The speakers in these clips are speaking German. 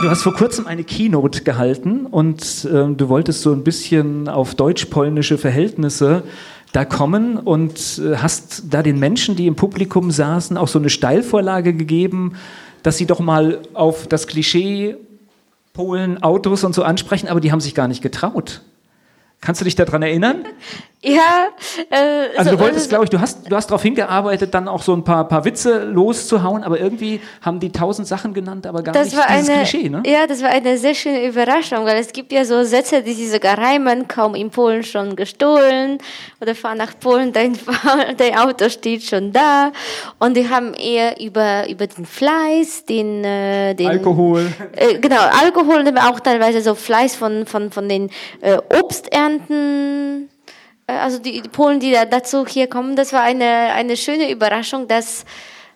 Du hast vor kurzem eine Keynote gehalten und äh, du wolltest so ein bisschen auf deutsch-polnische Verhältnisse da kommen und äh, hast da den Menschen, die im Publikum saßen, auch so eine Steilvorlage gegeben, dass sie doch mal auf das Klischee Polen, Autos und so ansprechen, aber die haben sich gar nicht getraut. Kannst du dich daran erinnern? Ja, äh, Also so- du wolltest, so- glaube ich, du hast, du hast darauf hingearbeitet, dann auch so ein paar, paar Witze loszuhauen, aber irgendwie haben die tausend Sachen genannt, aber gar das nicht war dieses eine, Klischee, ne? Ja, das war eine sehr schöne Überraschung, weil es gibt ja so Sätze, die sie sogar reimen, kaum in Polen schon gestohlen oder fahr nach Polen, dein, dein Auto steht schon da. Und die haben eher über, über den Fleiß, den, äh, den Alkohol. Äh, genau, Alkohol, aber auch teilweise so Fleiß von, von, von den äh, Obsternten. Äh, also die, Polen, die da dazu hier kommen, das war eine, eine schöne Überraschung, dass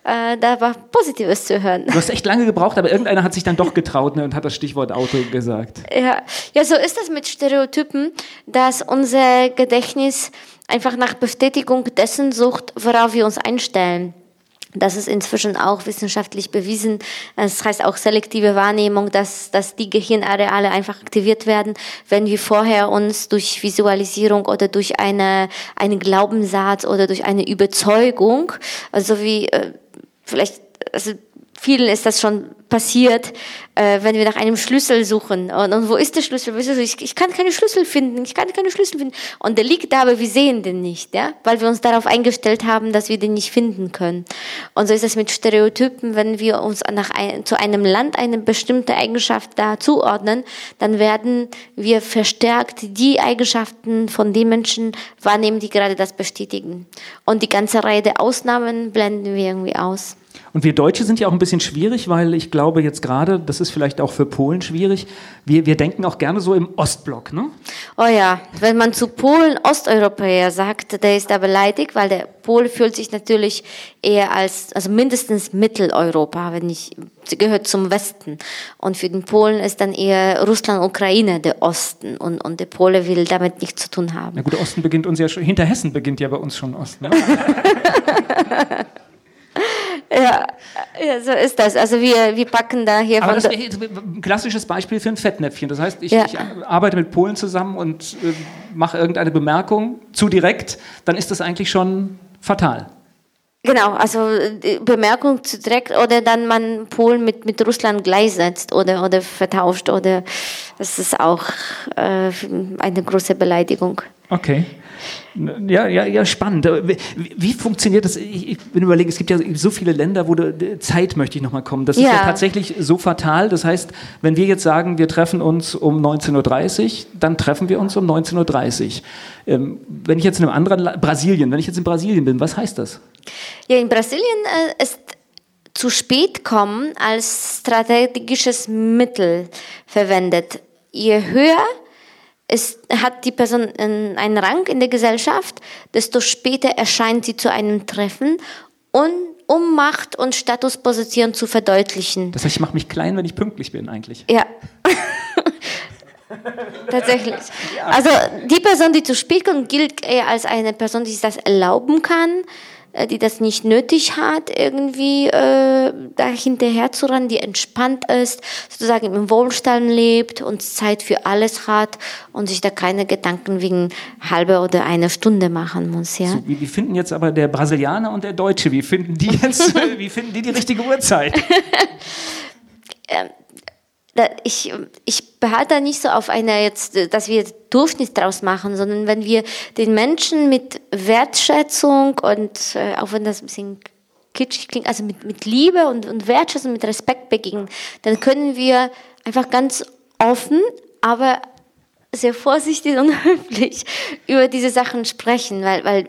äh, da war Positives zu hören. Du hast echt lange gebraucht, aber irgendeiner hat sich dann doch getraut ne, und hat das Stichwort Auto gesagt. Ja, ja, so ist das mit Stereotypen, dass unser Gedächtnis einfach nach Bestätigung dessen sucht, worauf wir uns einstellen. Das ist inzwischen auch wissenschaftlich bewiesen. Das heißt auch selektive Wahrnehmung, dass, dass die Gehirnareale einfach aktiviert werden, wenn wir vorher uns durch Visualisierung oder durch eine, einen Glaubenssatz oder durch eine Überzeugung, also wie äh, vielleicht, also vielen ist das schon passiert, äh, wenn wir nach einem Schlüssel suchen. Und, und wo ist der Schlüssel? Ich, ich kann keine Schlüssel finden. Ich kann keine Schlüssel finden. Und der liegt da, aber wir sehen den nicht, ja, weil wir uns darauf eingestellt haben, dass wir den nicht finden können. Und so ist es mit Stereotypen. Wenn wir uns nach ein, zu einem Land eine bestimmte Eigenschaft da zuordnen, dann werden wir verstärkt die Eigenschaften von den Menschen wahrnehmen, die gerade das bestätigen. Und die ganze Reihe der Ausnahmen blenden wir irgendwie aus. Und wir Deutsche sind ja auch ein bisschen schwierig, weil ich glaube jetzt gerade, das ist vielleicht auch für Polen schwierig, wir, wir denken auch gerne so im Ostblock, ne? Oh ja, wenn man zu Polen Osteuropäer sagt, der ist da beleidigt, weil der Pol fühlt sich natürlich eher als, also mindestens Mitteleuropa, wenn nicht, sie gehört zum Westen. Und für den Polen ist dann eher Russland, Ukraine der Osten und, und der Pole will damit nichts zu tun haben. Na gut, der Osten beginnt uns ja schon, hinter Hessen beginnt ja bei uns schon Osten. Ne? Ja, ja, so ist das. Also wir, wir packen da hier Aber das wäre ein klassisches Beispiel für ein Fettnäpfchen. Das heißt, ich, Ja. ich arbeite mit Polen zusammen und äh, mache irgendeine Bemerkung zu direkt, dann ist das eigentlich schon fatal. Genau, also die Bemerkung zu direkt oder dann man Polen mit, mit Russland gleichsetzt oder, oder vertauscht oder das ist auch äh, eine große Beleidigung. Okay. Ja, ja, ja, spannend. Wie, wie funktioniert das? Ich, ich bin überlegen, es gibt ja so viele Länder, wo du, Zeit möchte ich nochmal kommen. Das ist ja Ja. tatsächlich so fatal. Das heißt, wenn wir jetzt sagen, wir treffen uns um 19.30 Uhr, dann treffen wir uns um 19.30 Uhr. Ähm, wenn ich jetzt in einem anderen Land, Brasilien, wenn ich jetzt in Brasilien bin, was heißt das? Ja, in Brasilien äh, ist zu spät kommen als strategisches Mittel verwendet. Je höher ist, hat die Person einen Rang in der Gesellschaft, desto später erscheint sie zu einem Treffen und um Macht und Statusposition zu verdeutlichen. Das heißt, ich mache mich klein, wenn ich pünktlich bin eigentlich. Ja. Tatsächlich. Also die Person, die zu spät kommt, gilt eher als eine Person, die sich das erlauben kann, die das nicht nötig hat, irgendwie äh, da hinterher zu rennen, die entspannt ist, sozusagen im Wohlstand lebt und Zeit für alles hat und sich da keine Gedanken wegen halbe oder einer Stunde machen muss. Ja? So, wie, finden jetzt aber der Brasilianer und der Deutsche, wie finden die jetzt, wie finden die die richtige Uhrzeit? da, ich, ich behalte da nicht so auf eine jetzt, äh, dass wir Durchschnitt draus machen, sondern wenn wir den Menschen mit Wertschätzung und äh, auch wenn das ein bisschen kitschig klingt, also mit, mit Liebe und, und Wertschätzung, mit Respekt begegnen, dann können wir einfach ganz offen, aber sehr vorsichtig und höflich über diese Sachen sprechen, weil, weil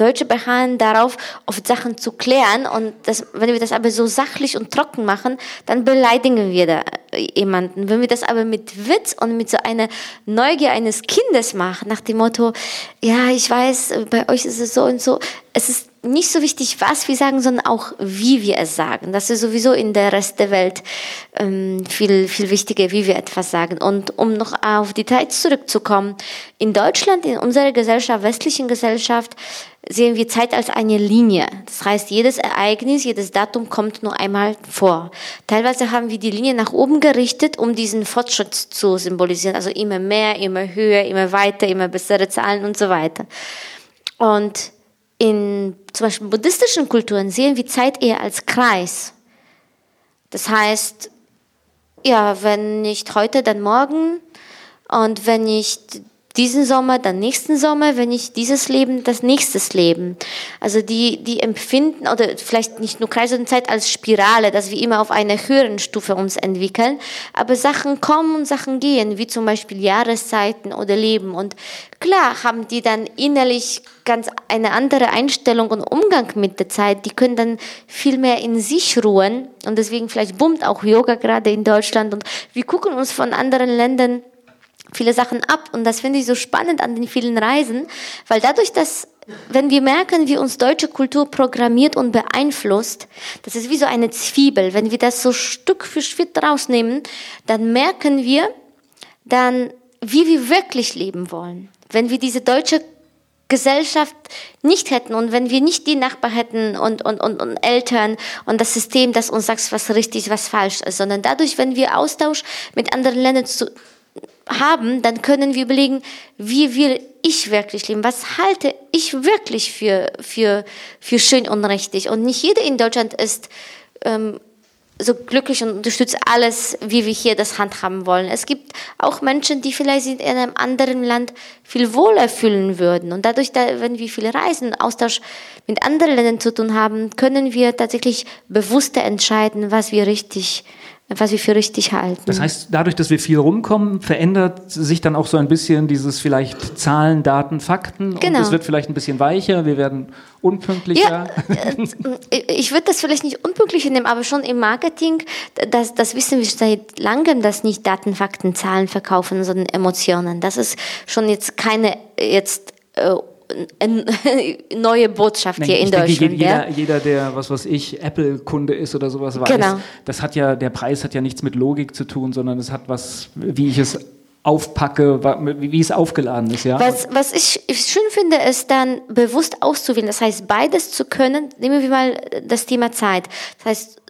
Deutsche beharren darauf, oft Sachen zu klären und das, wenn wir das aber so sachlich und trocken machen, dann beleidigen wir da jemanden. Wenn wir das aber mit Witz und mit so einer Neugier eines Kindes machen, nach dem Motto, ja, ich weiß, bei euch ist es so und so, es ist nicht so wichtig, was wir sagen, sondern auch, wie wir es sagen. Das ist sowieso in der Rest der Welt ähm, viel, viel wichtiger, wie wir etwas sagen. Und um noch auf Details zurückzukommen, in Deutschland, in unserer Gesellschaft, westlichen Gesellschaft, sehen wir Zeit als eine Linie. Das heißt, jedes Ereignis, jedes Datum kommt nur einmal vor. Teilweise haben wir die Linie nach oben gerichtet, um diesen Fortschritt zu symbolisieren. Also immer mehr, immer höher, immer weiter, immer bessere Zahlen und so weiter. Und in zum Beispiel buddhistischen Kulturen sehen wir Zeit eher als Kreis. Das heißt, ja, wenn nicht heute, dann morgen. Und wenn nicht diesen Sommer, dann nächsten Sommer, wenn ich dieses Leben, das nächstes Leben. Also die, die empfinden, oder vielleicht nicht nur Kreis und Zeit als Spirale, dass wir immer auf einer höheren Stufe uns entwickeln, aber Sachen kommen und Sachen gehen, wie zum Beispiel Jahreszeiten oder Leben. Und klar haben die dann innerlich ganz eine andere Einstellung und Umgang mit der Zeit. Die können dann viel mehr in sich ruhen. Und deswegen vielleicht boomt auch Yoga gerade in Deutschland. Und wir gucken uns von anderen Ländern viele Sachen ab. Und das finde ich so spannend an den vielen Reisen, weil dadurch, dass wenn wir merken, wie uns deutsche Kultur programmiert und beeinflusst, das ist wie so eine Zwiebel. Wenn wir das so Stück für Stück rausnehmen, dann merken wir dann, wie wir wirklich leben wollen. Wenn wir diese deutsche Gesellschaft nicht hätten und wenn wir nicht die Nachbarn hätten und, und, und, und Eltern und das System, das uns sagt, was richtig, was falsch ist, sondern dadurch, wenn wir Austausch mit anderen Ländern zu, haben, dann können wir überlegen, wie will ich wirklich leben? Was halte ich wirklich für, für, für schön und richtig? Und nicht jeder in Deutschland ist ähm, so glücklich und unterstützt alles, wie wir hier das handhaben wollen. Es gibt auch Menschen, die vielleicht in einem anderen Land viel wohler fühlen würden. Und dadurch, da, wenn wir viele Reisen, Austausch mit anderen Ländern zu tun haben, können wir tatsächlich bewusster entscheiden, was wir richtig was wir für richtig halten. Das heißt, dadurch, dass wir viel rumkommen, verändert sich dann auch so ein bisschen dieses vielleicht Zahlen, Daten, Fakten genau. und es wird vielleicht ein bisschen weicher, wir werden unpünktlicher. Ja, äh, ich würde das vielleicht nicht unpünktlicher nehmen, aber schon im Marketing, das, das wissen wir seit langem, dass nicht Daten, Fakten, Zahlen verkaufen, sondern Emotionen. Das ist schon jetzt keine jetzt äh, neue Botschaft Nein, hier in Deutschland. Denke, jeder, ja? jeder, der, was weiß ich, Apple-Kunde ist oder sowas weiß, genau. das hat ja, der Preis hat ja nichts mit Logik zu tun, sondern es hat was, wie ich es aufpacke, wie es aufgeladen ist. Ja? Was, was ich schön finde, ist dann bewusst auszuwählen. Das heißt, beides zu können, nehmen wir mal das Thema Zeit. Das heißt,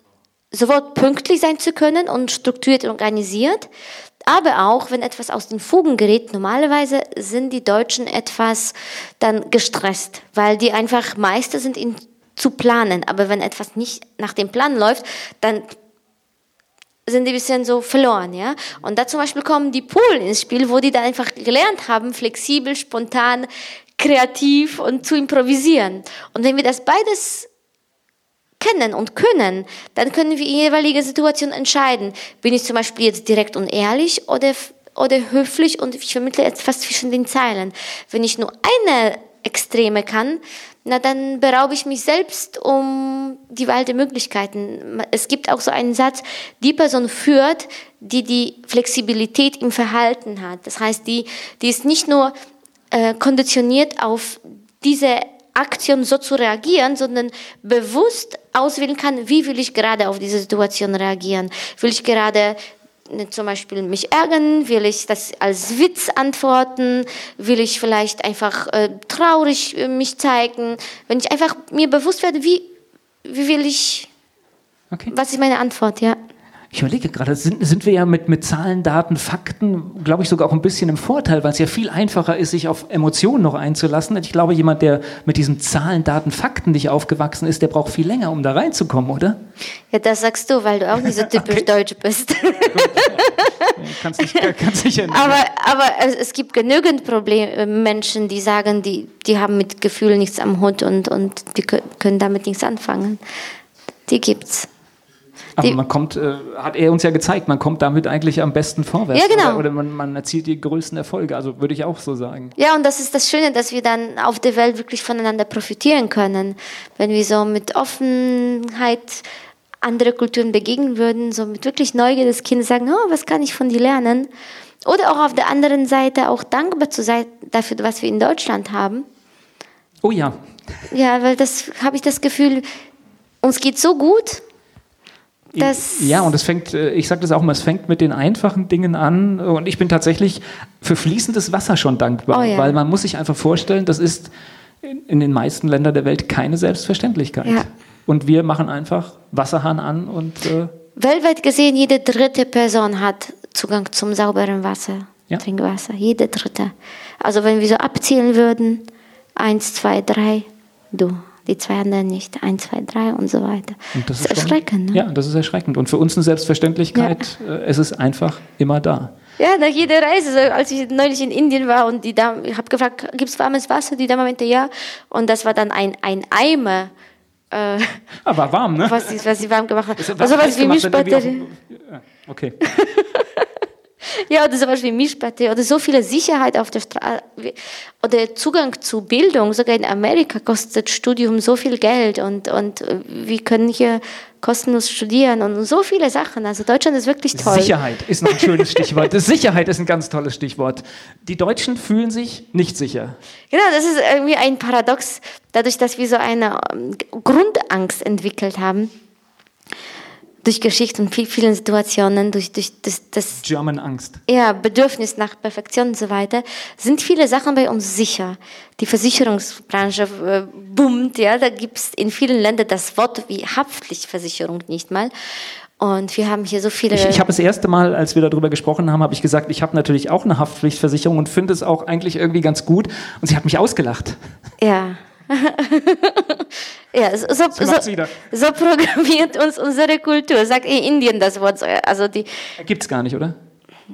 sowohl pünktlich sein zu können und strukturiert und organisiert, aber auch, wenn etwas aus den Fugen gerät, normalerweise sind die Deutschen etwas dann gestresst, weil die einfach Meister sind, ihn zu planen. Aber wenn etwas nicht nach dem Plan läuft, dann sind die ein bisschen so verloren, ja. Und da zum Beispiel kommen die Polen ins Spiel, wo die dann einfach gelernt haben, flexibel, spontan, kreativ und zu improvisieren. Und wenn wir das beides kennen und können, dann können wir in jeweiliger Situation entscheiden, bin ich zum Beispiel jetzt direkt und ehrlich oder, oder höflich und ich vermittle etwas zwischen den Zeilen. Wenn ich nur eine Extreme kann, na dann beraube ich mich selbst um die Wahl der Möglichkeiten. Es gibt auch so einen Satz, die Person führt, die die Flexibilität im Verhalten hat. Das heißt, die, die ist nicht nur äh, konditioniert auf diese Aktion so zu reagieren, sondern bewusst auswählen kann, wie will ich gerade auf diese Situation reagieren. Will ich gerade ne, zum Beispiel mich ärgern, will ich das als Witz antworten, will ich vielleicht einfach äh, traurig äh, mich zeigen. Wenn ich einfach mir bewusst werde, wie, wie will ich, okay. was ist meine Antwort, ja. Ich überlege gerade, sind, sind wir ja mit, mit Zahlen, Daten, Fakten, glaube ich, sogar auch ein bisschen im Vorteil, weil es ja viel einfacher ist, sich auf Emotionen noch einzulassen. Ich glaube, jemand, der mit diesen Zahlen, Daten, Fakten nicht aufgewachsen ist, der braucht viel länger, um da reinzukommen, oder? Ja, das sagst du, weil du auch nicht so typisch okay. deutsch bist. kannst nicht, kannst nicht aber, aber es gibt genügend Probleme, äh, Menschen, die sagen, die, die haben mit Gefühlen nichts am Hut und, und die können damit nichts anfangen. Die gibt's. Aber man kommt, äh, hat er uns ja gezeigt, man kommt damit eigentlich am besten vorwärts. Ja, genau. Oder, oder man, man erzielt die größten Erfolge. Also würde ich auch so sagen. Ja, und das ist das Schöne, dass wir dann auf der Welt wirklich voneinander profitieren können. Wenn wir so mit Offenheit andere Kulturen begegnen würden, so mit wirklich Neugier des Kindes sagen, oh, was kann ich von dir lernen? Oder auch auf der anderen Seite auch dankbar zu sein dafür, was wir in Deutschland haben. Oh ja, Ja, weil das habe ich das Gefühl, uns geht so gut, dass Ja, und es fängt, äh, ich sage das auch mal, es fängt mit den einfachen Dingen an. Und ich bin tatsächlich für fließendes Wasser schon dankbar, Oh ja. weil man muss sich einfach vorstellen, das ist in, in den meisten Ländern der Welt keine Selbstverständlichkeit. Ja. Und wir machen einfach Wasserhahn an und äh, weltweit gesehen jede dritte Person hat Zugang zum sauberen Wasser, Ja. Trinkwasser, jede dritte. Also wenn wir so abzählen würden, eins, zwei, drei, du, die zwei anderen nicht, eins, zwei, drei und so weiter. Und das ist ist schon- erschreckend. Ne? Ja, das ist erschreckend. Und für uns eine Selbstverständlichkeit, äh, es ist einfach immer da. Ja, nach jeder Reise, so, als ich neulich in Indien war und die Dame, ich habe gefragt, gibt es warmes Wasser? Die Dame meinte ja. Und das war dann ein, ein Eimer, äh, Aber warm, ne? was, sie, was sie warm gemacht hat. Also sowas wie Mischbatterie. Ja, Okay. Ja, oder sowas wie Mischbatterie oder so viele Sicherheit auf der Straße oder Zugang zu Bildung. Sogar in Amerika kostet Studium so viel Geld und, und wir können hier kostenlos studieren und so viele Sachen. Also Deutschland ist wirklich toll. Sicherheit ist noch ein schönes Stichwort. Sicherheit ist ein ganz tolles Stichwort. Die Deutschen fühlen sich nicht sicher. Genau, das ist irgendwie ein Paradox, dadurch, dass wir so eine ähm, Grundangst entwickelt haben. Durch Geschichte und viel, vielen Situationen, durch, durch das, das German Angst. ja, Bedürfnis nach Perfektion und so weiter, sind viele Sachen bei uns sicher. Die Versicherungsbranche äh, boomt, ja, da gibt es in vielen Ländern das Wort wie Haftpflichtversicherung nicht mal. Und wir haben hier so viele. Ich, ich habe das erste Mal, als wir darüber gesprochen haben, habe ich gesagt, ich habe natürlich auch eine Haftpflichtversicherung und finde es auch eigentlich irgendwie ganz gut. Und sie hat mich ausgelacht. ja. ja, so, so, so programmiert uns unsere Kultur. Sagt in Indien das Wort. so, Also die, Gibt's gar nicht, oder?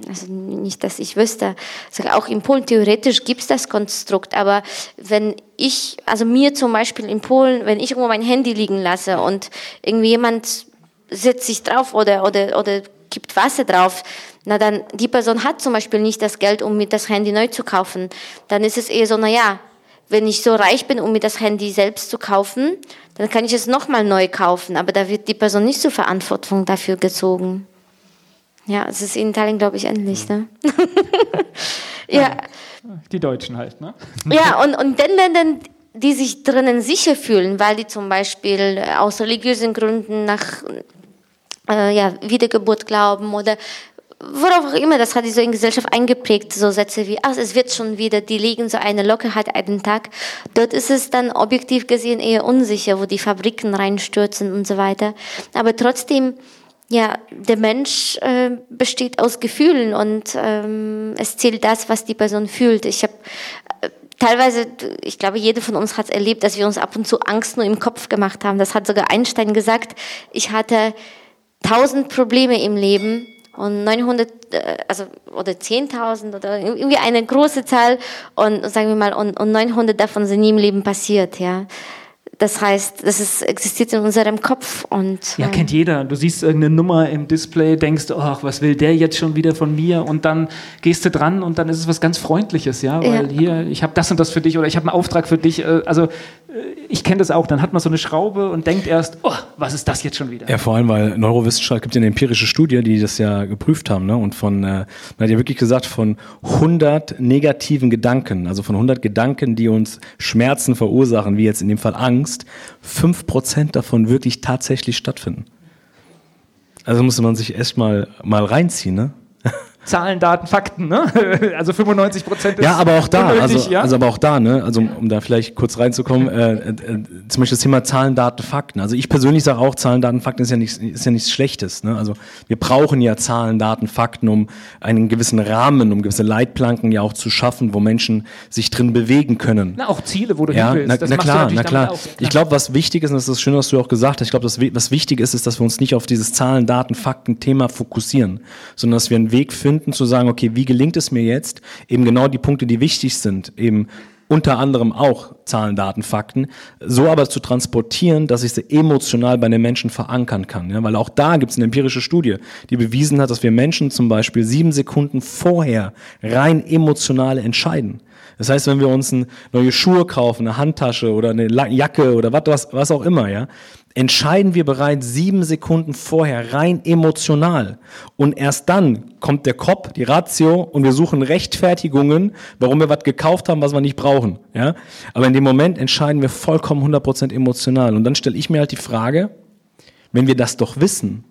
also nicht, dass ich wüsste. Also auch in Polen theoretisch gibt es das Konstrukt, aber wenn ich, also mir zum Beispiel in Polen, wenn ich irgendwo mein Handy liegen lasse und irgendwie jemand setzt sich drauf oder, oder, oder gibt Wasser drauf, na dann, die Person hat zum Beispiel nicht das Geld, um mir das Handy neu zu kaufen. Dann ist es eher so, na ja, wenn ich so reich bin, um mir das Handy selbst zu kaufen, dann kann ich es nochmal neu kaufen, aber da wird die Person nicht zur Verantwortung dafür gezogen. Ja, es ist in Italien, glaube ich, ähnlich. Ne? ja, Die Deutschen halt, ne? ja, und, und den Ländern, die sich drinnen sicher fühlen, weil die zum Beispiel aus religiösen Gründen nach äh, ja, Wiedergeburt glauben oder worauf auch immer, das hat die so in Gesellschaft eingeprägt, so Sätze wie, ach, es wird schon wieder, die legen so eine Lockerheit einen Tag. Dort ist es dann objektiv gesehen eher unsicher, wo die Fabriken reinstürzen und so weiter. Aber trotzdem, ja, der Mensch äh, besteht aus Gefühlen und ähm, es zählt das, was die Person fühlt. Ich habe äh, teilweise, ich glaube, jeder von uns hat erlebt, dass wir uns ab und zu Angst nur im Kopf gemacht haben. Das hat sogar Einstein gesagt. Ich hatte tausend Probleme im Leben und 900, äh, also oder 10.000 oder irgendwie eine große Zahl und sagen wir mal und, und 900 davon sind nie im Leben passiert, ja. Das heißt, das ist, existiert in unserem Kopf und Ja, äh, kennt jeder. Du siehst irgendeine Nummer im Display, denkst, ach, was will der jetzt schon wieder von mir? Und dann gehst du dran und dann ist es was ganz Freundliches, ja, weil Ja. hier, ich habe das und das für dich oder ich habe einen Auftrag für dich. äh, Also ich kenne das auch. Dann hat man so eine Schraube und denkt erst, oh, was ist das jetzt schon wieder? Ja, vor allem, weil Neurowissenschaft gibt ja eine empirische Studie, die das ja geprüft haben, ne? Und von, äh, man hat ja wirklich gesagt, von 100 negativen Gedanken, also von 100 Gedanken, die uns Schmerzen verursachen, wie jetzt in dem Fall Angst, 5% davon wirklich tatsächlich stattfinden. Also musste man sich erst mal, mal reinziehen, ne? Zahlen, Daten, Fakten, ne? Also 95 Prozent ist Ja, aber auch da, unnötig, also, ja? also aber auch da, ne, also um, da vielleicht kurz reinzukommen, äh, äh, zum Beispiel das Thema Zahlen, Daten, Fakten. Also ich persönlich sage auch, Zahlen, Daten, Fakten ist ja nichts, ist ja nichts Schlechtes. Ne? Also wir brauchen ja Zahlen, Daten, Fakten, um einen gewissen Rahmen, um gewisse Leitplanken ja auch zu schaffen, wo Menschen sich drin bewegen können. na, auch Ziele, wo du Ja, hin willst. na, na klar, na klar. auch. Ich glaube, was wichtig ist, und das ist schön, was du auch gesagt hast, ich glaube, das, was wichtig ist, ist, dass wir uns nicht auf dieses Zahlen, Daten, Fakten Thema fokussieren, sondern dass wir einen Weg finden zu sagen, okay, wie gelingt es mir jetzt, eben genau die Punkte, die wichtig sind, eben unter anderem auch Zahlen, Daten, Fakten, so aber zu transportieren, dass ich sie emotional bei den Menschen verankern kann. Ja? Weil auch da gibt es eine empirische Studie, die bewiesen hat, dass wir Menschen zum Beispiel sieben Sekunden vorher rein emotional entscheiden. Das heißt, wenn wir uns neue Schuhe kaufen, eine Handtasche oder eine Jacke oder was, was auch immer, ja, entscheiden wir bereits sieben Sekunden vorher rein emotional. Und erst dann kommt der Kopf, die Ratio und wir suchen Rechtfertigungen, warum wir was gekauft haben, was wir nicht brauchen. Ja? Aber in dem Moment entscheiden wir vollkommen 100% emotional. Und dann stelle ich mir halt die Frage, wenn wir das doch wissen,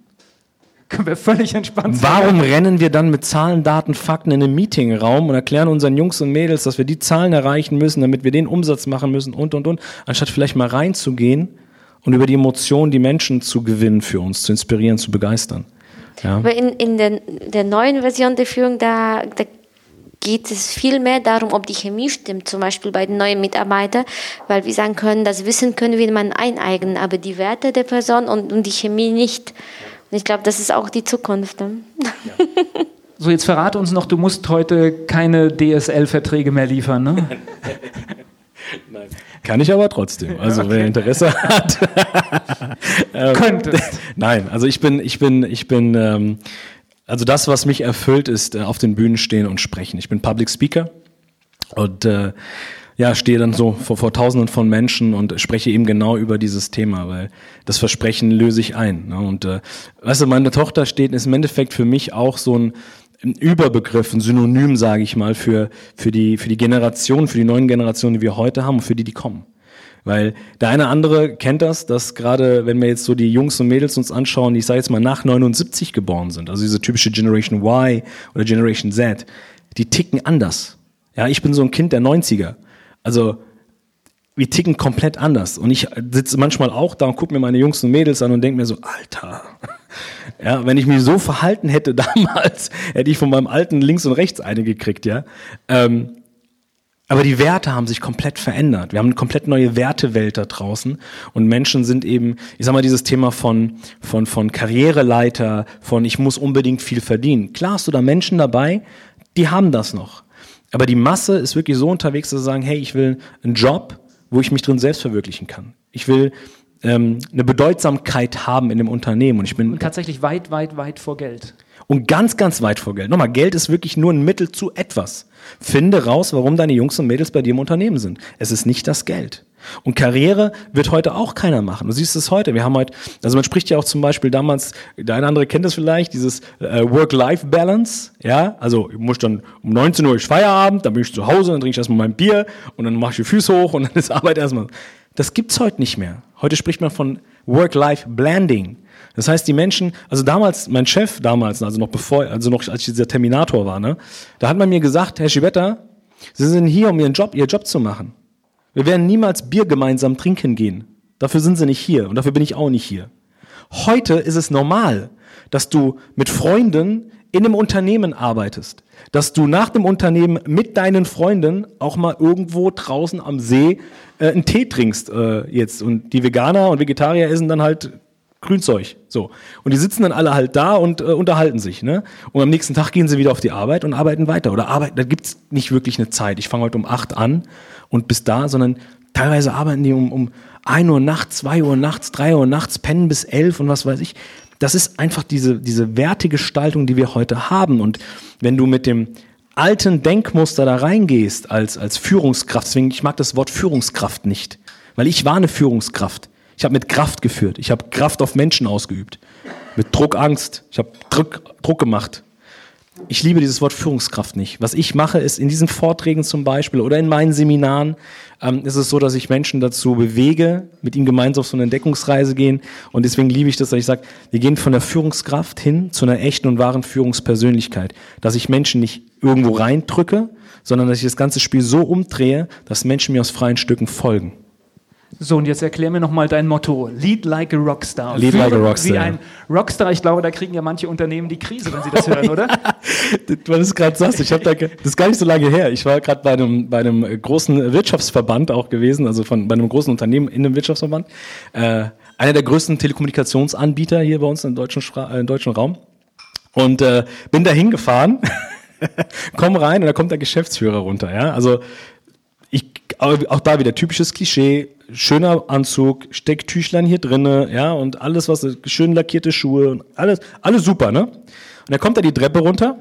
können wir völlig entspannt sein. Warum rennen wir dann mit Zahlen, Daten, Fakten in den Meetingraum und erklären unseren Jungs und Mädels, dass wir die Zahlen erreichen müssen, damit wir den Umsatz machen müssen und, und, und, anstatt vielleicht mal reinzugehen und über die Emotionen die Menschen zu gewinnen für uns, zu inspirieren, zu begeistern. Ja. Aber in, in der, der neuen Version der Führung, da, da geht es viel mehr darum, ob die Chemie stimmt, zum Beispiel bei den neuen Mitarbeitern, weil wir sagen können, das Wissen können wir man eineignen, aber die Werte der Person und, und die Chemie nicht. Und ich glaube, das ist auch die Zukunft. Ne? Ja. So, jetzt verrate uns noch, du musst heute keine DSL-Verträge mehr liefern, ne? Nein. Kann ich aber trotzdem. Also okay. wer Interesse hat. ähm, Könnte. Nein, also ich bin, ich bin, ich bin, ähm, also das, was mich erfüllt, ist äh, auf den Bühnen stehen und sprechen. Ich bin Public Speaker und äh, ja, stehe dann so vor, vor Tausenden von Menschen und spreche eben genau über dieses Thema, weil das Versprechen löse ich ein. Ne? Und äh, weißt du, meine Tochter steht, ist im Endeffekt für mich auch so ein ein Überbegriff, ein Synonym, sage ich mal, für, für, die, für die Generation, für die neuen Generationen, die wir heute haben und für die, die kommen. Weil der eine andere kennt das, dass gerade, wenn wir jetzt so die Jungs und Mädels uns anschauen, die ich sage jetzt mal nach 79 geboren sind, also diese typische Generation Y oder Generation Z, die ticken anders. Ja, ich bin so ein Kind der 90er. Also wir ticken komplett anders. Und ich sitze manchmal auch da und gucke mir meine Jungs und Mädels an und denke mir so, Alter, ja, wenn ich mich so verhalten hätte damals, hätte ich von meinem alten links und rechts eine gekriegt, ja. Ähm, aber die Werte haben sich komplett verändert. Wir haben eine komplett neue Wertewelt da draußen und Menschen sind eben, ich sag mal, dieses Thema von, von, von Karriereleiter, von ich muss unbedingt viel verdienen. Klar hast du da Menschen dabei, die haben das noch. Aber die Masse ist wirklich so unterwegs, dass sie sagen, hey, ich will einen Job, wo ich mich drin selbst verwirklichen kann. Ich will ähm, eine Bedeutsamkeit haben in dem Unternehmen. Und ich bin und tatsächlich weit, weit, weit vor Geld. Und ganz, ganz weit vor Geld. Nochmal, Geld ist wirklich nur ein Mittel zu etwas. Finde raus, warum deine Jungs und Mädels bei dir im Unternehmen sind. Es ist nicht das Geld. Und Karriere wird heute auch keiner machen. Du siehst es heute. Wir haben heute, also man spricht ja auch zum Beispiel damals, der eine andere kennt das vielleicht, dieses äh, Work-Life-Balance. Ja, also ich muss dann um 19 Uhr ich Feierabend, dann bin ich zu Hause, dann trinke ich erstmal mein Bier und dann mache ich die Füße hoch und dann ist Arbeit erstmal. Das gibt's heute nicht mehr. Heute spricht man von Work-Life-Blending. Das heißt, die Menschen, also damals, mein Chef damals, also noch bevor, also noch als ich dieser Terminator war, ne, da hat man mir gesagt, Herr Schibetta, Sie sind hier, um Ihren Job, Ihr Job zu machen. Wir werden niemals Bier gemeinsam trinken gehen. Dafür sind Sie nicht hier und dafür bin ich auch nicht hier. Heute ist es normal, dass du mit Freunden in einem Unternehmen arbeitest, dass du nach dem Unternehmen mit deinen Freunden auch mal irgendwo draußen am See äh, einen Tee trinkst äh, jetzt und die Veganer und Vegetarier essen dann halt Grünzeug. So. Und die sitzen dann alle halt da und äh, unterhalten sich. Ne? Und am nächsten Tag gehen sie wieder auf die Arbeit und arbeiten weiter. Oder arbeiten, da gibt's nicht wirklich eine Zeit. Ich fange heute um acht an und bis da, sondern teilweise arbeiten die um, um ein Uhr nachts, zwei Uhr nachts, drei Uhr nachts, pennen bis elf und was weiß ich. Das ist einfach diese, diese Wertegestaltung, die wir heute haben. Und wenn du mit dem alten Denkmuster da reingehst als, als Führungskraft, deswegen, ich mag das Wort Führungskraft nicht, weil ich war eine Führungskraft. Ich habe mit Kraft geführt. Ich habe Kraft auf Menschen ausgeübt. Mit Druck, Angst. Ich habe Druck, Druck gemacht. Ich liebe dieses Wort Führungskraft nicht. Was ich mache, ist in diesen Vorträgen zum Beispiel oder in meinen Seminaren, ähm, ist es so, dass ich Menschen dazu bewege, mit ihnen gemeinsam auf so eine Entdeckungsreise gehen. Und deswegen liebe ich das, dass ich sage, wir gehen von der Führungskraft hin zu einer echten und wahren Führungspersönlichkeit. Dass ich Menschen nicht irgendwo reindrücke, sondern dass ich das ganze Spiel so umdrehe, dass Menschen mir aus freien Stücken folgen. So, und jetzt erklär mir nochmal dein Motto. Lead like a Rockstar. Lead like a Rockstar. Wie ein Rockstar. Ich glaube, da kriegen ja manche Unternehmen die Krise, wenn sie das hören, oder? Weil du es gerade sagst, ich habe da, das ist gar nicht so lange her. Ich war gerade bei einem, bei einem großen Wirtschaftsverband auch gewesen, also von, bei einem großen Unternehmen in einem Wirtschaftsverband. Äh, einer der größten Telekommunikationsanbieter hier bei uns im deutschen, äh, im deutschen Raum. Und äh, bin da hingefahren, komm rein und da kommt der Geschäftsführer runter. Ja? Also auch da wieder typisches Klischee, schöner Anzug, Stecktüchlein hier drinne, ja, und alles, was, schön lackierte Schuhe und alles, alles super, ne? Und dann kommt er die Treppe runter,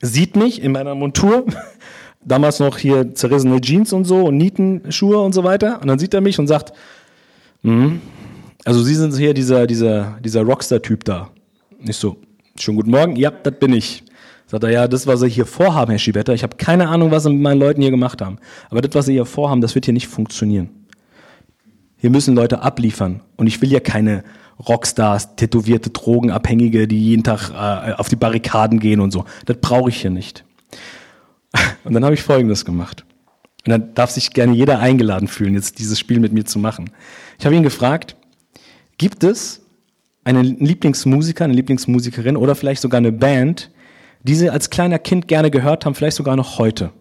sieht mich in meiner Montur, damals noch hier zerrissene Jeans und so und Nietenschuhe und so weiter, und dann sieht er mich und sagt, hm, also Sie sind hier dieser, dieser, dieser Rockstar-Typ da. Nicht so, schönen guten Morgen, ja, das bin ich. Sagt er, ja, das, was Sie hier vorhaben, Herr Schiebetter, ich habe keine Ahnung, was Sie mit meinen Leuten hier gemacht haben. Aber das, was Sie hier vorhaben, das wird hier nicht funktionieren. Hier müssen Leute abliefern. Und ich will ja keine Rockstars, tätowierte Drogenabhängige, die jeden Tag äh, auf die Barrikaden gehen und so. Das brauche ich hier nicht. Und dann habe ich Folgendes gemacht. Und dann darf sich gerne jeder eingeladen fühlen, jetzt dieses Spiel mit mir zu machen. Ich habe ihn gefragt, gibt es einen Lieblingsmusiker, eine Lieblingsmusikerin oder vielleicht sogar eine Band, die sie als kleiner Kind gerne gehört haben, vielleicht sogar noch heute.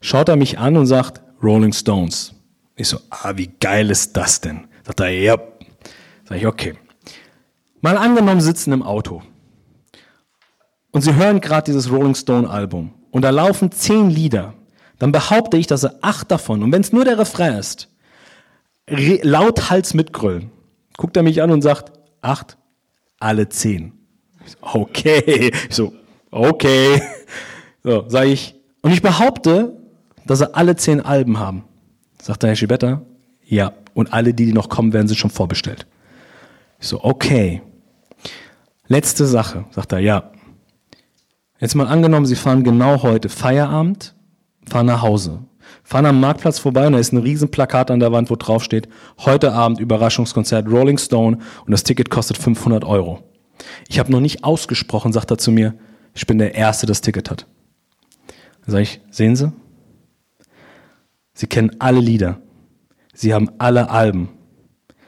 Schaut er mich an und sagt, Rolling Stones. Ich so, ah, wie geil ist das denn? Sagt er, ja. Sag ich, okay. Mal angenommen, sitzen im Auto. Und Sie hören gerade dieses Rolling Stone Album. Und da laufen zehn Lieder. Dann behaupte ich, dass er acht davon, und wenn es nur der Refrain ist, lauthals mitgrüllen. Guckt er mich an und sagt, acht, alle zehn. Ich so, okay. Ich so, okay. So, sage ich. Und ich behaupte, dass sie alle zehn Alben haben. Sagt der Herr Schibetta, ja. Und alle, die, die noch kommen werden, sind schon vorbestellt. Ich so, okay. Letzte Sache, sagt er, ja. Jetzt mal angenommen, Sie fahren genau heute Feierabend, fahren nach Hause, fahren am Marktplatz vorbei und da ist ein riesen Plakat an der Wand, wo drauf steht, heute Abend Überraschungskonzert Rolling Stone und das Ticket kostet 500 Euro. Ich habe noch nicht ausgesprochen, sagt er zu mir, ich bin der Erste, der das Ticket hat. Dann sage ich, sehen Sie? Sie kennen alle Lieder. Sie haben alle Alben.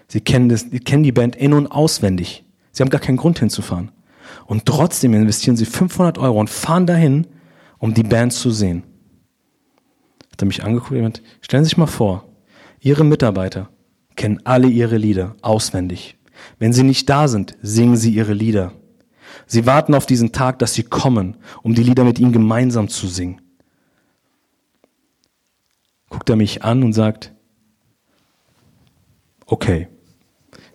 Sie kennen, das, Sie kennen die Band in- und auswendig. Sie haben gar keinen Grund hinzufahren. Und trotzdem investieren Sie 500 Euro und fahren dahin, um die Band zu sehen. Hat er mich angeguckt und stellen Sie sich mal vor, Ihre Mitarbeiter kennen alle Ihre Lieder auswendig. Wenn Sie nicht da sind, singen Sie Ihre Lieder. Sie warten auf diesen Tag, dass sie kommen, um die Lieder mit ihm gemeinsam zu singen. Guckt er mich an und sagt, okay.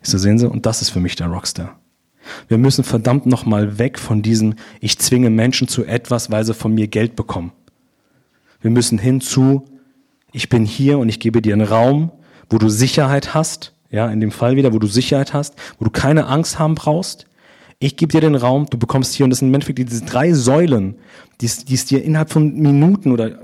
Ich so, sehen Sie, und das ist für mich der Rockstar. Wir müssen verdammt nochmal weg von diesem, ich zwinge Menschen zu etwas, weil sie von mir Geld bekommen. Wir müssen hinzu, ich bin hier und ich gebe dir einen Raum, wo du Sicherheit hast, ja, in dem Fall wieder, wo du Sicherheit hast, wo du keine Angst haben brauchst, ich gebe dir den Raum, du bekommst hier, und das sind im Endeffekt diese drei Säulen, die es, dir innerhalb von Minuten oder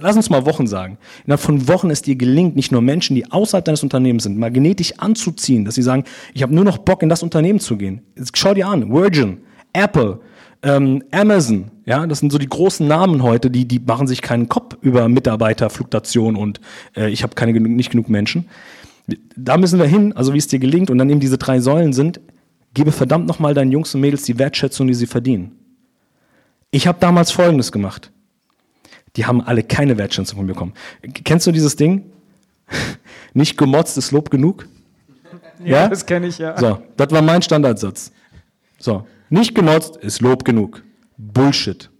lass uns mal Wochen sagen, innerhalb von Wochen es dir gelingt, nicht nur Menschen, die außerhalb deines Unternehmens sind, magnetisch anzuziehen, dass sie sagen, ich habe nur noch Bock, in das Unternehmen zu gehen. Jetzt schau dir an, Virgin, Apple, ähm, Amazon, ja, das sind so die großen Namen heute, die, die machen sich keinen Kopf über Mitarbeiterfluktuation und äh, ich habe keine nicht genug Menschen. Da müssen wir hin, also wie es dir gelingt, und dann eben diese drei Säulen sind, Gebe verdammt nochmal deinen Jungs und Mädels die Wertschätzung, die sie verdienen. Ich habe damals Folgendes gemacht. Die haben alle keine Wertschätzung von mir bekommen. Kennst du dieses Ding? Nicht gemotzt ist Lob genug? Ja, ja? das kenne ich, ja. So, das war mein Standardsatz. So, nicht gemotzt ist Lob genug. Bullshit.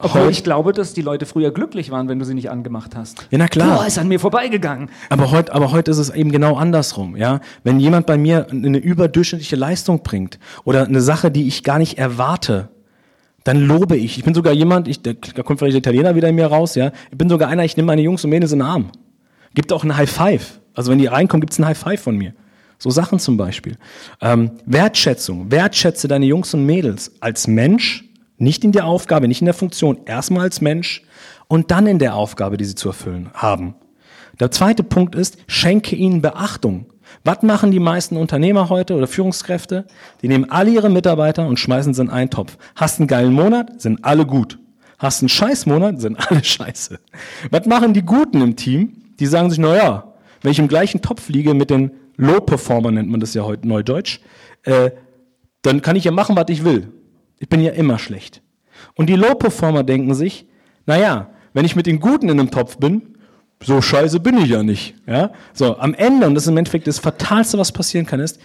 Obwohl ich glaube, dass die Leute früher glücklich waren, wenn du sie nicht angemacht hast. Ja, na klar. Boah, ist an mir vorbeigegangen. Aber heute, aber heute ist es eben genau andersrum, ja. Wenn jemand bei mir eine überdurchschnittliche Leistung bringt oder eine Sache, die ich gar nicht erwarte, dann lobe ich. Ich bin sogar jemand, ich, da kommt vielleicht der Italiener wieder in mir raus, ja. Ich bin sogar einer, ich nehme meine Jungs und Mädels in den Arm. Gibt auch ein High Five. Also wenn die reinkommen, gibt's ein High Five von mir. So Sachen zum Beispiel. Ähm, Wertschätzung. Wertschätze deine Jungs und Mädels als Mensch, nicht in der Aufgabe, nicht in der Funktion, erstmal als Mensch und dann in der Aufgabe, die sie zu erfüllen haben. Der zweite Punkt ist, schenke ihnen Beachtung. Was machen die meisten Unternehmer heute oder Führungskräfte? Die nehmen alle ihre Mitarbeiter und schmeißen sie in einen Topf. Hast einen geilen Monat, sind alle gut. Hast einen Scheißmonat, sind alle scheiße. Was machen die Guten im Team? Die sagen sich, na ja, wenn ich im gleichen Topf liege mit den Low-Performer, nennt man das ja heute neudeutsch, äh, dann kann ich ja machen, was ich will. Ich bin ja immer schlecht. Und die Low-Performer denken sich, naja, wenn ich mit den Guten in einem Topf bin, so scheiße bin ich ja nicht. Ja? So, am Ende, und das ist im Endeffekt das Fatalste, was passieren kann, ist,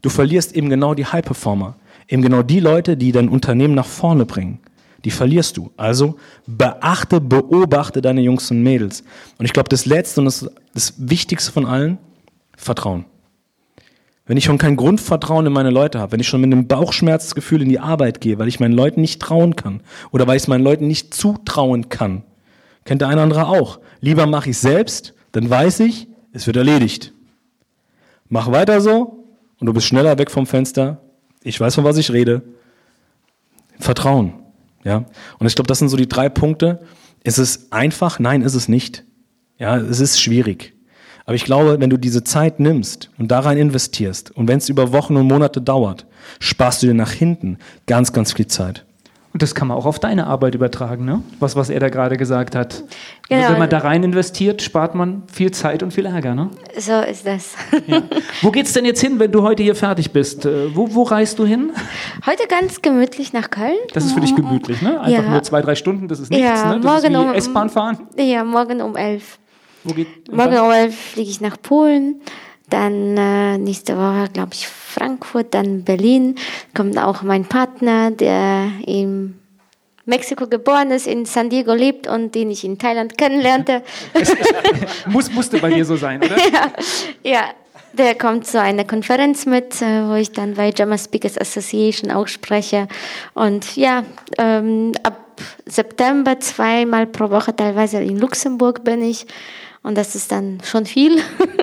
du verlierst eben genau die High-Performer. Eben genau die Leute, die dein Unternehmen nach vorne bringen. die verlierst du. Also beachte, beobachte deine Jungs und Mädels. Und ich glaube, das Letzte und das, das Wichtigste von allen, Vertrauen. Wenn ich schon kein Grundvertrauen in meine Leute habe, wenn ich schon mit einem Bauchschmerzgefühl in die Arbeit gehe, weil ich meinen Leuten nicht trauen kann oder weil ich es meinen Leuten nicht zutrauen kann, kennt der eine andere auch. Lieber mache ich selbst, dann weiß ich, es wird erledigt. Mach weiter so und du bist schneller weg vom Fenster. Ich weiß, von was ich rede. Vertrauen. Ja? Und ich glaube, das sind so die drei Punkte. Ist es einfach? Nein, ist es nicht. Ja, es ist schwierig. Aber ich glaube, wenn du diese Zeit nimmst und da rein investierst und wenn es über Wochen und Monate dauert, sparst du dir nach hinten ganz, ganz viel Zeit. Und das kann man auch auf deine Arbeit übertragen, ne? Was, was er da gerade gesagt hat. Genau. Wenn man da rein investiert, spart man viel Zeit und viel Ärger, ne? So ist das. Ja. Wo geht's denn jetzt hin, wenn du heute hier fertig bist? Äh, Wo, wo reist du hin? Heute ganz gemütlich nach Köln. Das ist für dich gemütlich, ne? Einfach Ja. nur zwei, drei Stunden, das ist nichts, Ja, ne? Das ist morgen wie um- S-Bahn fahren. Ja, morgen um elf. Wo geht, Morgen um elf fliege ich nach Polen. Dann äh, nächste Woche, glaube ich, Frankfurt, dann Berlin. Kommt auch mein Partner, der in Mexiko geboren ist, in San Diego lebt und den ich in Thailand kennenlernte. Muss, musste bei dir so sein, oder? Ja, der kommt zu einer Konferenz mit, äh, wo ich dann bei German Speakers Association auch spreche. Und ja, ähm, ab September zweimal pro Woche teilweise in Luxemburg bin ich. Und das ist dann schon viel.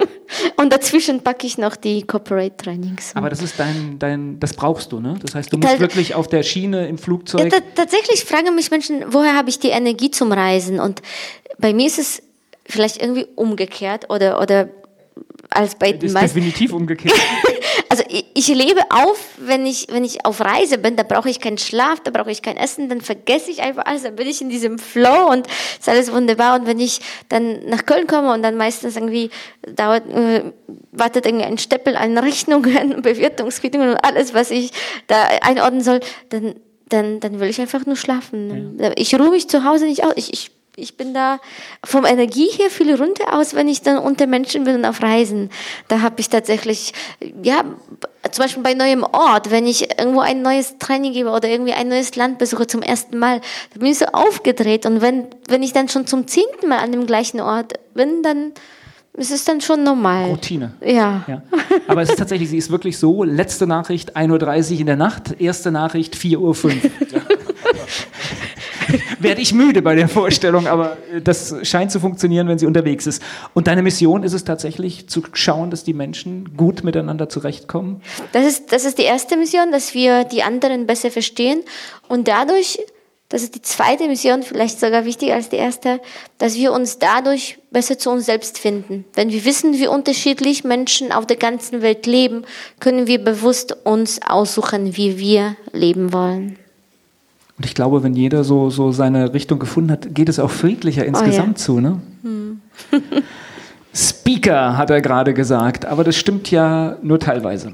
Und dazwischen packe ich noch die Corporate Trainings. Aber das ist dein, dein, das brauchst du, ne? Das heißt, du musst Teil- wirklich auf der Schiene im Ja, Flugzeug. ta tatsächlich fragen mich Menschen, woher habe ich die Energie zum Reisen? Und bei mir ist es vielleicht irgendwie umgekehrt oder, oder als bei Das den ist meisten. definitiv umgekehrt. Also ich, ich lebe auf, wenn ich, wenn ich auf Reise bin, da brauche ich keinen Schlaf, da brauche ich kein Essen, dann vergesse ich einfach alles, dann bin ich in diesem Flow und ist alles wunderbar. Und wenn ich dann nach Köln komme und dann meistens irgendwie dauert, äh, wartet irgendwie ein Stempel an Rechnungen, Bewertungsquittungen und alles, was ich da einordnen soll, dann, dann, dann will ich einfach nur schlafen. Ich ruhe mich zu Hause nicht aus. Ich, ich ich bin da vom Energie her viel runter aus, wenn ich dann unter Menschen bin und auf Reisen. Da habe ich tatsächlich, ja, zum Beispiel bei neuem Ort, wenn ich irgendwo ein neues Training gebe oder irgendwie ein neues Land besuche zum ersten Mal, da bin ich so aufgedreht. Und wenn, wenn ich dann schon zum zehnten Mal an dem gleichen Ort bin, dann ist es dann schon normal. Routine. Ja. Ja. Aber es ist tatsächlich, sie ist wirklich so, letzte Nachricht 1.30 Uhr in der Nacht, erste Nachricht 4.05 Uhr. Werde ich müde bei der Vorstellung, aber äh, das scheint zu funktionieren, wenn sie unterwegs ist. Und deine Mission ist es tatsächlich zu schauen, dass die Menschen gut miteinander zurechtkommen? Das ist, das ist die erste Mission, dass wir die anderen besser verstehen und dadurch, das ist die zweite Mission, vielleicht sogar wichtiger als die erste, dass wir uns dadurch besser zu uns selbst finden. Wenn wir wissen, wie unterschiedlich Menschen auf der ganzen Welt leben, können wir bewusst uns aussuchen, wie wir leben wollen. Und ich glaube, wenn jeder so, so seine Richtung gefunden hat, geht es auch friedlicher insgesamt zu. Ne? Speaker hat er gerade gesagt, aber das stimmt ja nur teilweise.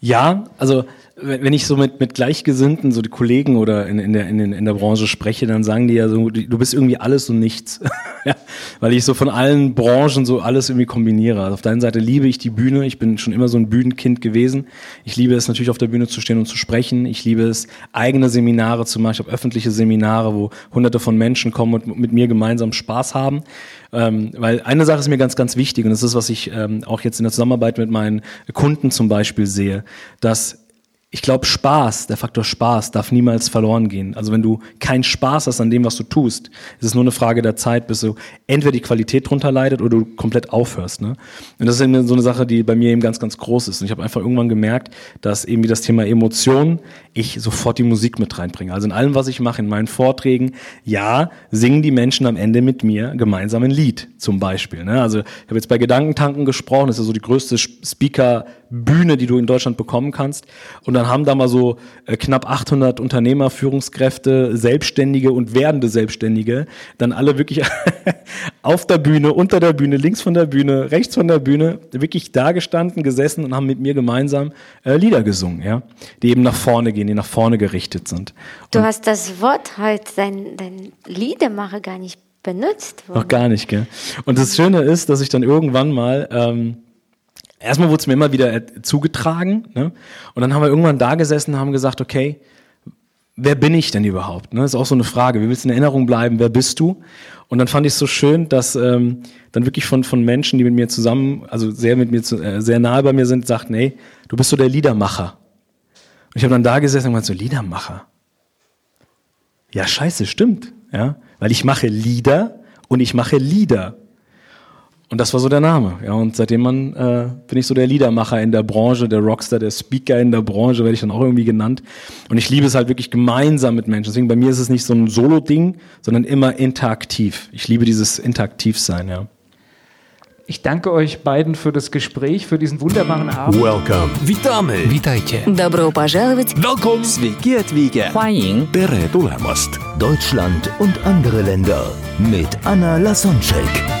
Ja, also wenn ich so mit, mit Gleichgesinnten, so die Kollegen oder in, in, der, in, in der Branche spreche, dann sagen die ja so, du du bist irgendwie alles und nichts. ja, weil ich so von allen Branchen so alles irgendwie kombiniere. Also auf der einen Seite liebe ich die Bühne, ich bin schon immer so ein Bühnenkind gewesen. Ich liebe es natürlich auf der Bühne zu stehen und zu sprechen. Ich liebe es, eigene Seminare zu machen. Ich habe öffentliche Seminare, wo hunderte von Menschen kommen und mit mir gemeinsam Spaß haben. Ähm, weil eine Sache ist mir ganz, ganz wichtig und das ist, was ich ähm, auch jetzt in der Zusammenarbeit mit meinen Kunden zum Beispiel sehe, dass ich glaube, Spaß, der Faktor Spaß darf niemals verloren gehen. Also wenn du keinen Spaß hast an dem, was du tust, ist es nur eine Frage der Zeit, bis so entweder die Qualität drunter leidet oder du komplett aufhörst. Ne? Und das ist eben so eine Sache, die bei mir eben ganz, ganz groß ist. Und ich habe einfach irgendwann gemerkt, dass eben wie das Thema Emotionen ich sofort die Musik mit reinbringe. Also in allem, was ich mache, in meinen Vorträgen, ja, singen die Menschen am Ende mit mir gemeinsam ein Lied zum Beispiel. Ne? Also ich habe jetzt bei Gedankentanken gesprochen, das ist ja so die größte Speaker-Bühne, die du in Deutschland bekommen kannst. Und dann haben da mal so äh, knapp 800 Unternehmer, Führungskräfte, Selbstständige und werdende Selbstständige dann alle wirklich auf der Bühne, unter der Bühne, links von der Bühne, rechts von der Bühne, wirklich da gestanden, gesessen und haben mit mir gemeinsam äh, Lieder gesungen, ja, die eben nach vorne gehen, die nach vorne gerichtet sind. Du hast das Wort heute, dein, dein Liedermacher, gar nicht benutzt. Noch gar nicht, gell? Und das Schöne ist, dass ich dann irgendwann mal, ähm, erstmal wurde es mir immer wieder zugetragen, ne? Und dann haben wir irgendwann da gesessen und haben gesagt, okay, wer bin ich denn überhaupt? Ne? Das ist auch so eine Frage. Wie willst du in Erinnerung bleiben? Wer bist du? Und dann fand ich es so schön, dass ähm, dann wirklich von, von Menschen, die mit mir zusammen, also sehr mit mir, zu, äh, sehr nahe bei mir sind, sagten, hey, du bist so der Liedermacher. Und ich habe dann da gesessen und gesagt, so Liedermacher. Ja, scheiße, stimmt. Ja, weil ich mache Lieder und ich mache Lieder. Und das war so der Name. Ja, und seitdem man, äh, bin ich so der Liedermacher in der Branche, der Rockstar, der Speaker in der Branche, werde ich dann auch irgendwie genannt. Und ich liebe es halt wirklich gemeinsam mit Menschen. Deswegen bei mir ist es nicht so ein Solo-Ding, sondern immer interaktiv. Ich liebe dieses Interaktivsein, ja. Ich danke euch beiden für das Gespräch, für diesen wunderbaren Abend. Welcome. Witamy. Witajcie. Добро пожаловать. Welcome. Sveiki atvykę. 欢迎 Tere tulemast. Deutschland und andere Länder mit Anna Lasonczek.